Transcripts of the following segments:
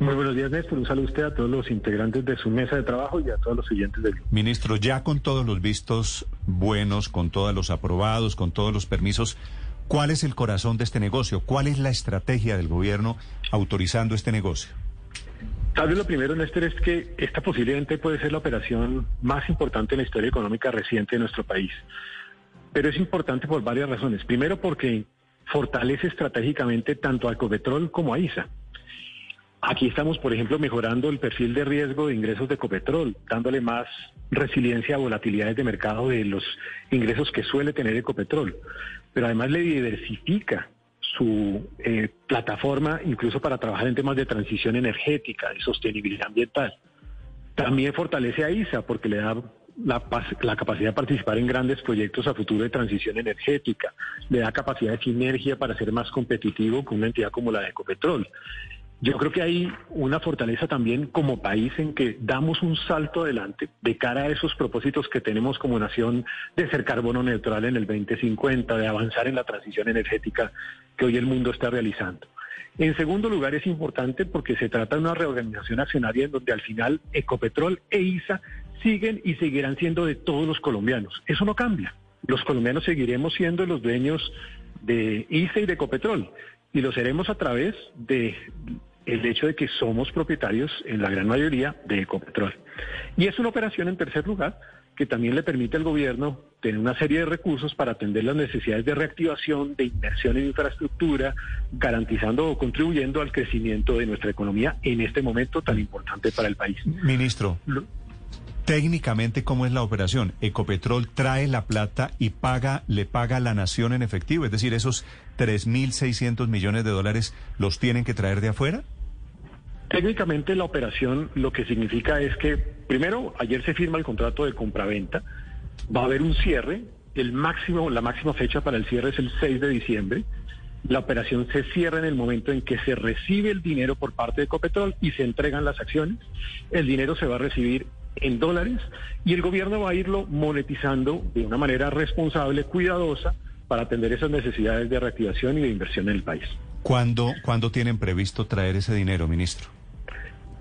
Muy buenos días, Néstor. Un saludo a usted, a todos los integrantes de su mesa de trabajo y a todos los siguientes del Ministro, ya con todos los vistos buenos, con todos los aprobados, con todos los permisos, ¿cuál es el corazón de este negocio? ¿Cuál es la estrategia del gobierno autorizando este negocio? Tal vez lo primero, Néstor, es que esta posiblemente puede ser la operación más importante en la historia económica reciente de nuestro país. Pero es importante por varias razones. Primero, porque fortalece estratégicamente tanto a Ecopetrol como a ISA. Aquí estamos, por ejemplo, mejorando el perfil de riesgo de ingresos de Ecopetrol, dándole más resiliencia a volatilidades de mercado de los ingresos que suele tener Ecopetrol. Pero además le diversifica su eh, plataforma incluso para trabajar en temas de transición energética, de sostenibilidad ambiental. También fortalece a ISA porque le da la, la, capacidad de participar en grandes proyectos a futuro de transición energética, le da capacidad de sinergia para ser más competitivo con una entidad como la de Ecopetrol. Yo creo que hay una fortaleza también como país en que damos un salto adelante de cara a esos propósitos que tenemos como nación de ser carbono neutral en el 2050, de avanzar en la transición energética que hoy el mundo está realizando. En segundo lugar, es importante porque se trata de una reorganización accionaria en donde al final Ecopetrol e ISA siguen y seguirán siendo de todos los colombianos. Eso no cambia. Los colombianos seguiremos siendo los dueños de ISA y de Ecopetrol y lo seremos a través de el hecho de que somos propietarios en la gran mayoría de Ecopetrol. Y es una operación, en tercer lugar, que también le permite al gobierno tener una serie de recursos para atender las necesidades de reactivación, de inversión en infraestructura, garantizando o contribuyendo al crecimiento de nuestra economía en este momento tan importante para el país. Ministro. Técnicamente, ¿cómo es la operación? Ecopetrol trae la plata y paga, le paga a la nación en efectivo. Es decir, esos 3.600 millones de dólares los tienen que traer de afuera. Técnicamente la operación lo que significa es que, primero, ayer se firma el contrato de compraventa, va a haber un cierre, el máximo, la máxima fecha para el cierre es el 6 de diciembre. La operación se cierra en el momento en que se recibe el dinero por parte de Ecopetrol y se entregan las acciones. El dinero se va a recibir en dólares y el gobierno va a irlo monetizando de una manera responsable, cuidadosa, para atender esas necesidades de reactivación y de inversión en el país. ¿Cuándo, ¿cuándo tienen previsto traer ese dinero, ministro?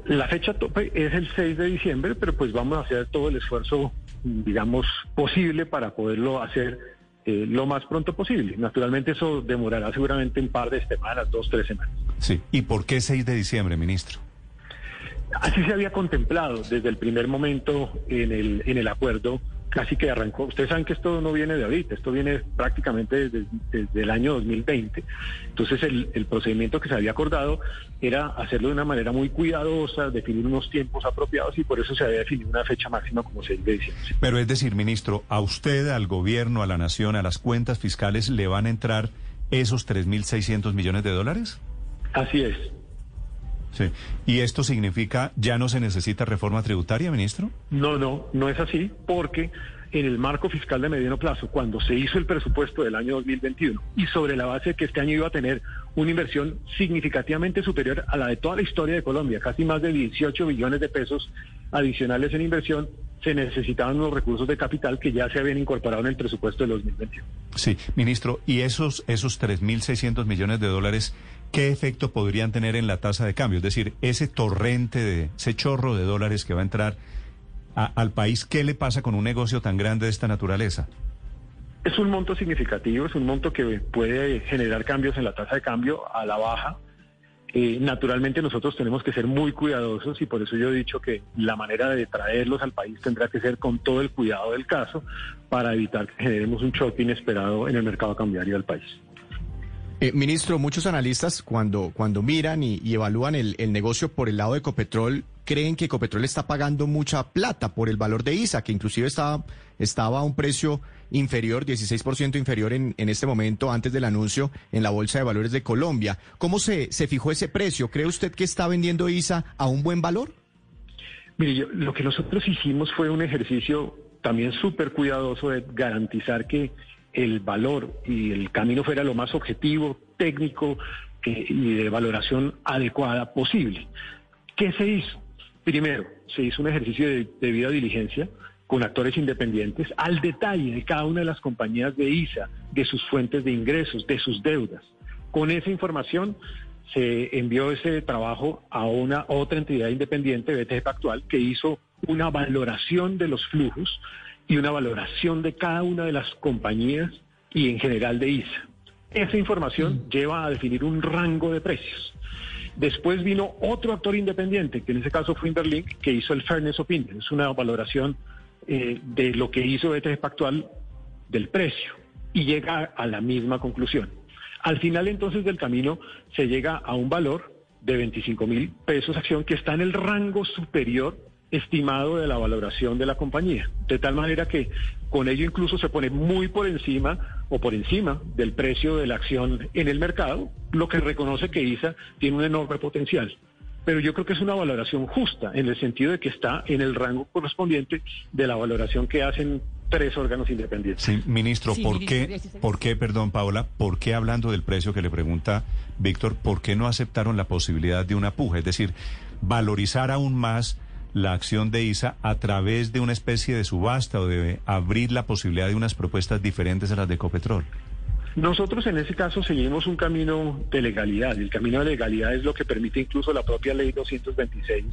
La fecha tope es el 6 de diciembre, pero pues vamos a hacer todo el esfuerzo, digamos, posible para poderlo hacer eh, lo más pronto posible. Naturalmente eso demorará seguramente un par de semanas, dos, tres semanas. Sí. ¿Y por qué 6 de diciembre, ministro? Así se había contemplado desde el primer momento en el, en el acuerdo, casi que arrancó. Ustedes saben que esto no viene de ahorita, esto viene prácticamente desde, desde el año 2020. Entonces el, el, procedimiento que se había acordado era hacerlo de una manera muy cuidadosa, definir unos tiempos apropiados y por eso se había definido una fecha máxima como 6 de diciembre. Pero es decir, ministro, a usted, al gobierno, a la nación, a las cuentas fiscales, ¿le van a entrar esos 3.600 millones de dólares? Así es. Sí. ¿Y esto significa ya no se necesita reforma tributaria, ministro? No, no, no es así, porque en el marco fiscal de mediano plazo, cuando se hizo el presupuesto del año 2021 y sobre la base de que este año iba a tener una inversión significativamente superior a la de toda la historia de Colombia, casi más de 18 billones de pesos adicionales en inversión, se necesitaban unos recursos de capital que ya se habían incorporado en el presupuesto de 2021. Sí, ministro, ¿y esos, esos 3.600 millones de dólares qué efecto podrían tener en la tasa de cambio? Es decir, ese torrente, de, ese chorro de dólares que va a entrar al país, ¿qué le pasa con un negocio tan grande de esta naturaleza? Es un monto significativo, es un monto que puede generar cambios en la tasa de cambio a la baja. Eh, naturalmente nosotros tenemos que ser muy cuidadosos y por eso yo he dicho que la manera de traerlos al país tendrá que ser con todo el cuidado del caso para evitar que generemos un choque inesperado en el mercado cambiario del país. Eh, ministro, muchos analistas cuando, cuando miran y, evalúan el, el, negocio por el lado de Ecopetrol, creen que Ecopetrol está pagando mucha plata por el valor de ISA, que inclusive estaba, estaba a un precio inferior, 16% inferior en, en este momento antes del anuncio en la Bolsa de Valores de Colombia. ¿Cómo se, se fijó ese precio? ¿Cree usted que está vendiendo ISA a un buen valor? Mire, yo, lo que nosotros hicimos fue un ejercicio también súper cuidadoso de garantizar que el valor y el camino fuera lo más objetivo, técnico y de valoración adecuada posible. ¿Qué se hizo? Primero, se hizo un ejercicio de debida diligencia con actores independientes al detalle de cada una de las compañías de ISA, de sus fuentes de ingresos, de sus deudas. Con esa información se envió ese trabajo a una otra entidad independiente, BTG Pactual, que hizo una valoración de los flujos y una valoración de cada una de las compañías y en general de ISA. Esa información lleva a definir un rango de precios. Después vino otro actor independiente, que en ese caso fue Interlink, que hizo el Fairness Opinion. Es una valoración eh, de lo que hizo BTG Pactual del precio y llega a la misma conclusión. Al final entonces del camino se llega a un valor de 25 mil pesos acción que está en el rango superior estimado de la valoración de la compañía. De tal manera que con ello incluso se pone muy por encima o por encima del precio de la acción en el mercado, lo que reconoce que ISA tiene un enorme potencial. Pero yo creo que es una valoración justa en el sentido de que está en el rango correspondiente de la valoración que hacen tres órganos independientes. Sí, ministro, ¿por qué, por qué, perdón, Paola, por qué hablando del precio que le pregunta Víctor, por qué no aceptaron la posibilidad de una puja? Es decir, valorizar aún más la acción de ISA a través de una especie de subasta o de abrir la posibilidad de unas propuestas diferentes a las de Ecopetrol? Nosotros en ese caso seguimos un camino de legalidad. El camino de legalidad es lo que permite incluso la propia ley 226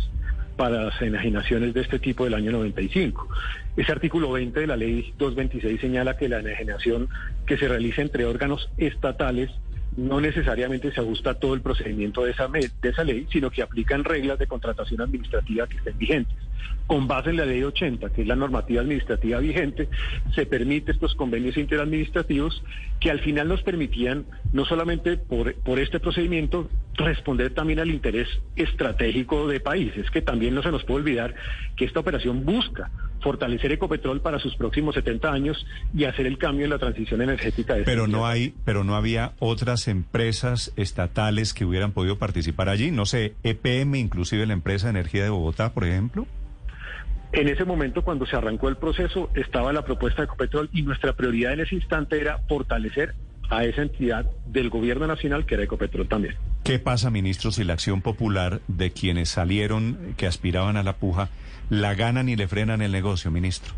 para las enajenaciones de este tipo del año 95. Ese artículo 20 de la ley 226 señala que la enajenación que se realiza entre órganos estatales no necesariamente se ajusta todo el procedimiento de esa, de esa ley, sino que aplican reglas de contratación administrativa que estén vigentes. Con base en la ley 80, que es la normativa administrativa vigente, se permite estos convenios interadministrativos que al final nos permitían, no solamente por, por este procedimiento, responder también al interés estratégico de país. Es que también no se nos puede olvidar que esta operación busca fortalecer Ecopetrol para sus próximos 70 años y hacer el cambio en la transición energética. De pero no hay, pero no había otras empresas estatales que hubieran podido participar allí. No sé, EPM, inclusive la empresa de energía de Bogotá, por ejemplo. En ese momento, cuando se arrancó el proceso, estaba la propuesta de Ecopetrol y nuestra prioridad en ese instante era fortalecer a esa entidad del gobierno nacional que era Ecopetrol también. ¿Qué pasa, ministro, si la acción popular de quienes salieron, que aspiraban a la puja, la ganan y le frenan el negocio, ministro?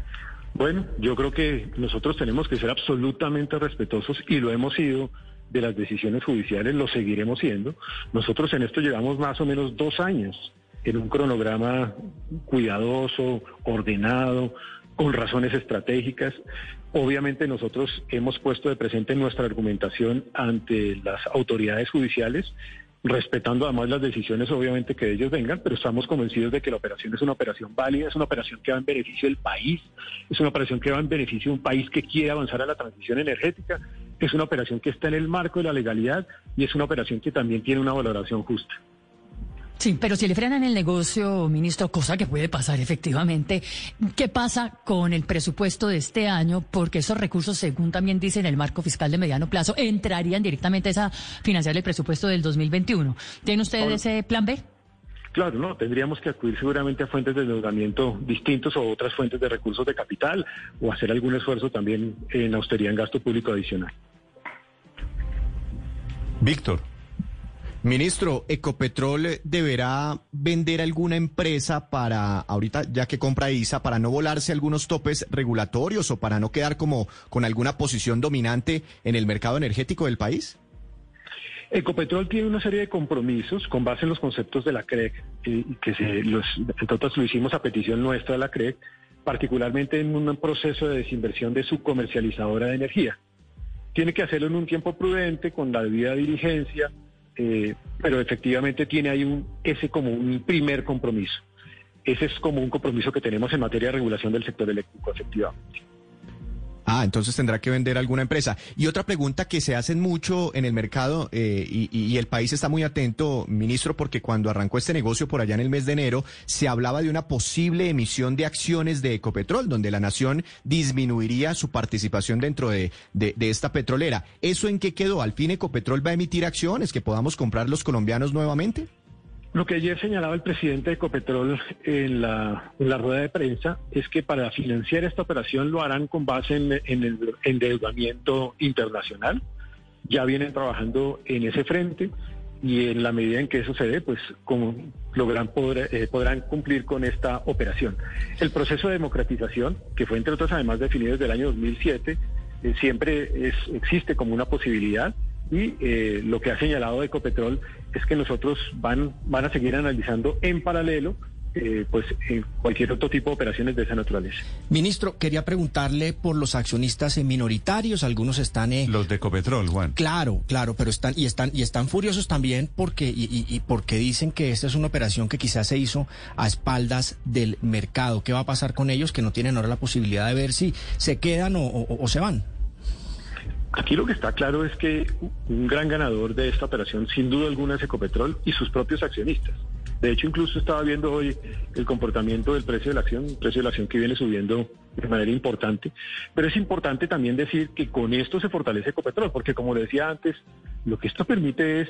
Bueno, yo creo que nosotros tenemos que ser absolutamente respetuosos y lo hemos sido de las decisiones judiciales, lo seguiremos siendo. Nosotros en esto llevamos más o menos dos años en un cronograma cuidadoso, ordenado, con razones estratégicas. Obviamente nosotros hemos puesto de presente nuestra argumentación ante las autoridades judiciales respetando además las decisiones obviamente que ellos vengan, pero estamos convencidos de que la operación es una operación válida, es una operación que va en beneficio del país, es una operación que va en beneficio de un país que quiere avanzar a la transición energética, es una operación que está en el marco de la legalidad y es una operación que también tiene una valoración justa. Sí, pero si le frenan el negocio, ministro, cosa que puede pasar efectivamente, ¿qué pasa con el presupuesto de este año? Porque esos recursos, según también dice en el marco fiscal de mediano plazo, entrarían directamente a financiar el presupuesto del 2021. ¿Tiene usted ese plan B? Claro, no, tendríamos que acudir seguramente a fuentes de endeudamiento distintos o otras fuentes de recursos de capital o hacer algún esfuerzo también en austeridad en gasto público adicional. Víctor. Ministro, Ecopetrol deberá vender alguna empresa para, ahorita ya que compra ISA, para no volarse algunos topes regulatorios o para no quedar como con alguna posición dominante en el mercado energético del país? Ecopetrol tiene una serie de compromisos con base en los conceptos de la CREC, eh, que se, los, lo hicimos a petición nuestra de la CREC, particularmente en un proceso de desinversión de su comercializadora de energía. Tiene que hacerlo en un tiempo prudente, con la debida diligencia, eh, pero efectivamente tiene ahí un, ese como un primer compromiso. Ese es como un compromiso que tenemos en materia de regulación del sector eléctrico, efectivamente. Ah, entonces tendrá que vender alguna empresa. Y otra pregunta que se hacen mucho en el mercado eh, y, el país está muy atento, ministro, porque cuando arrancó este negocio por allá en el mes de enero, se hablaba de una posible emisión de acciones de Ecopetrol, donde la nación disminuiría su participación dentro de, de, de esta petrolera. ¿Eso en qué quedó? ¿Al fin Ecopetrol va a emitir acciones que podamos comprar los colombianos nuevamente? Lo que ayer señalaba el presidente de Ecopetrol en la, rueda de prensa es que para financiar esta operación lo harán con base en, el endeudamiento internacional. Ya vienen trabajando en ese frente y en la medida en que eso se dé, pues como logran eh, podrán cumplir con esta operación. El proceso de democratización, que fue entre otras además definido desde el año 2007, eh, siempre es, existe como una posibilidad y eh, lo que ha señalado Ecopetrol es que nosotros van, van a seguir analizando en paralelo eh, pues cualquier otro tipo de operaciones de esa naturaleza. Ministro, quería preguntarle por los accionistas minoritarios, algunos están eh, los de Ecopetrol, Juan. Claro, claro, pero están y están y están furiosos también porque y, y, porque dicen que esta es una operación que quizás se hizo a espaldas del mercado. ¿Qué va a pasar con ellos que no tienen ahora la posibilidad de ver si se quedan o se van? Aquí lo que está claro es que un gran ganador de esta operación, sin duda alguna, es Ecopetrol y sus propios accionistas. De hecho, incluso estaba viendo hoy el comportamiento del precio de la acción, el precio de la acción que viene subiendo de manera importante. Pero es importante también decir que con esto se fortalece Ecopetrol, porque como le decía antes, lo que esto permite es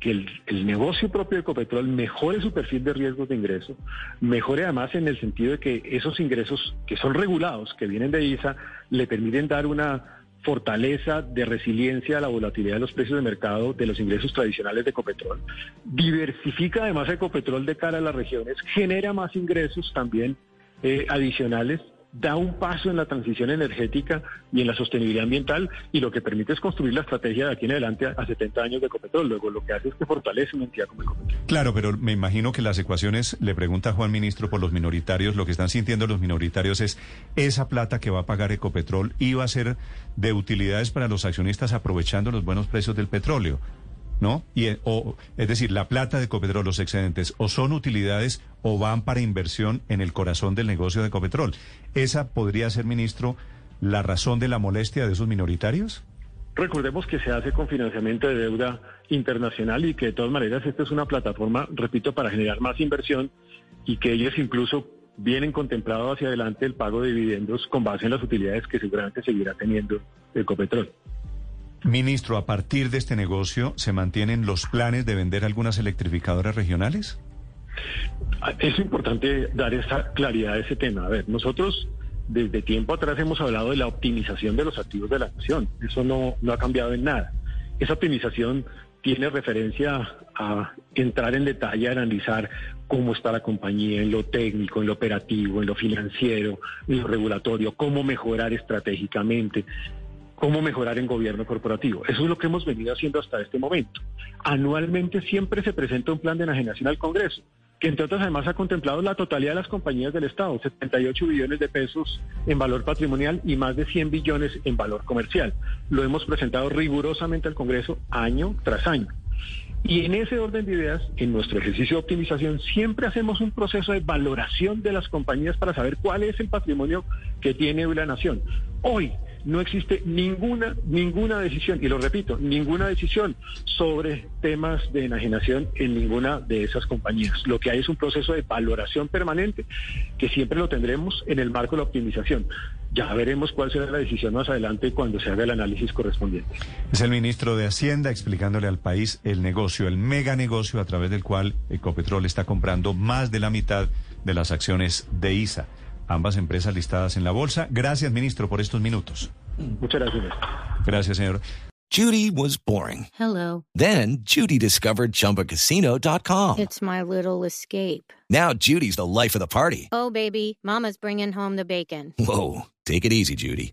que el, el, negocio propio de Ecopetrol mejore su perfil de riesgos de ingreso, mejore además en el sentido de que esos ingresos que son regulados, que vienen de ISA, le permiten dar una fortaleza de resiliencia a la volatilidad de los precios de mercado de los ingresos tradicionales de Ecopetrol. Diversifica además Ecopetrol de cara a las regiones, genera más ingresos también eh, adicionales da un paso en la transición energética y en la sostenibilidad ambiental y lo que permite es construir la estrategia de aquí en adelante a, 70 años de Ecopetrol. Luego lo que hace es que fortalece una entidad como Ecopetrol. Claro, pero me imagino que las ecuaciones, le pregunta Juan Ministro por los minoritarios, lo que están sintiendo los minoritarios es esa plata que va a pagar Ecopetrol iba a ser de utilidades para los accionistas aprovechando los buenos precios del petróleo. ¿No? Y, eh, o, es decir, la plata de Ecopetrol, los excedentes, o son utilidades o van para inversión en el corazón del negocio de Ecopetrol. ¿Esa podría ser, ministro, la razón de la molestia de esos minoritarios? Recordemos que se hace con financiamiento de deuda internacional y que de todas maneras esta es una plataforma, repito, para generar más inversión y que ellos incluso vienen contemplado hacia adelante el pago de dividendos con base en las utilidades que seguramente seguirá teniendo Ecopetrol. Ministro, a partir de este negocio, ¿se mantienen los planes de vender algunas electrificadoras regionales? Es importante dar esa claridad a ese tema. A ver, nosotros desde tiempo atrás hemos hablado de la optimización de los activos de la nación. Eso no, no ha cambiado en nada. Esa optimización tiene referencia a entrar en detalle, a analizar cómo está la compañía en lo técnico, en lo operativo, en lo financiero, en lo regulatorio, cómo mejorar estratégicamente cómo mejorar en gobierno corporativo. Eso es lo que hemos venido haciendo hasta este momento. Anualmente siempre se presenta un plan de enajenación al Congreso, que entre otras además ha contemplado la totalidad de las compañías del Estado, 78 billones de pesos en valor patrimonial y más de 100 billones en valor comercial. Lo hemos presentado rigurosamente al Congreso año tras año. Y en ese orden de ideas, en nuestro ejercicio de optimización, siempre hacemos un proceso de valoración de las compañías para saber cuál es el patrimonio que tiene la nación. Hoy, no existe ninguna, ninguna decisión, y lo repito, ninguna decisión sobre temas de enajenación en ninguna de esas compañías. Lo que hay es un proceso de valoración permanente que siempre lo tendremos en el marco de la optimización. Ya veremos cuál será la decisión más adelante cuando se haga el análisis correspondiente. Es el ministro de Hacienda explicándole al país el negocio, el mega negocio a través del cual Ecopetrol está comprando más de la mitad de las acciones de ISA ambas empresas listadas en la bolsa. Gracias, ministro, por estos minutos. Muchas gracias. Gracias, señor. Judy was boring. Hello. Then Judy discovered chumbacasino.com. It's my little escape. Now Judy's the life of the party. Oh, baby, mama's bringing home the bacon. Whoa, take it easy, Judy.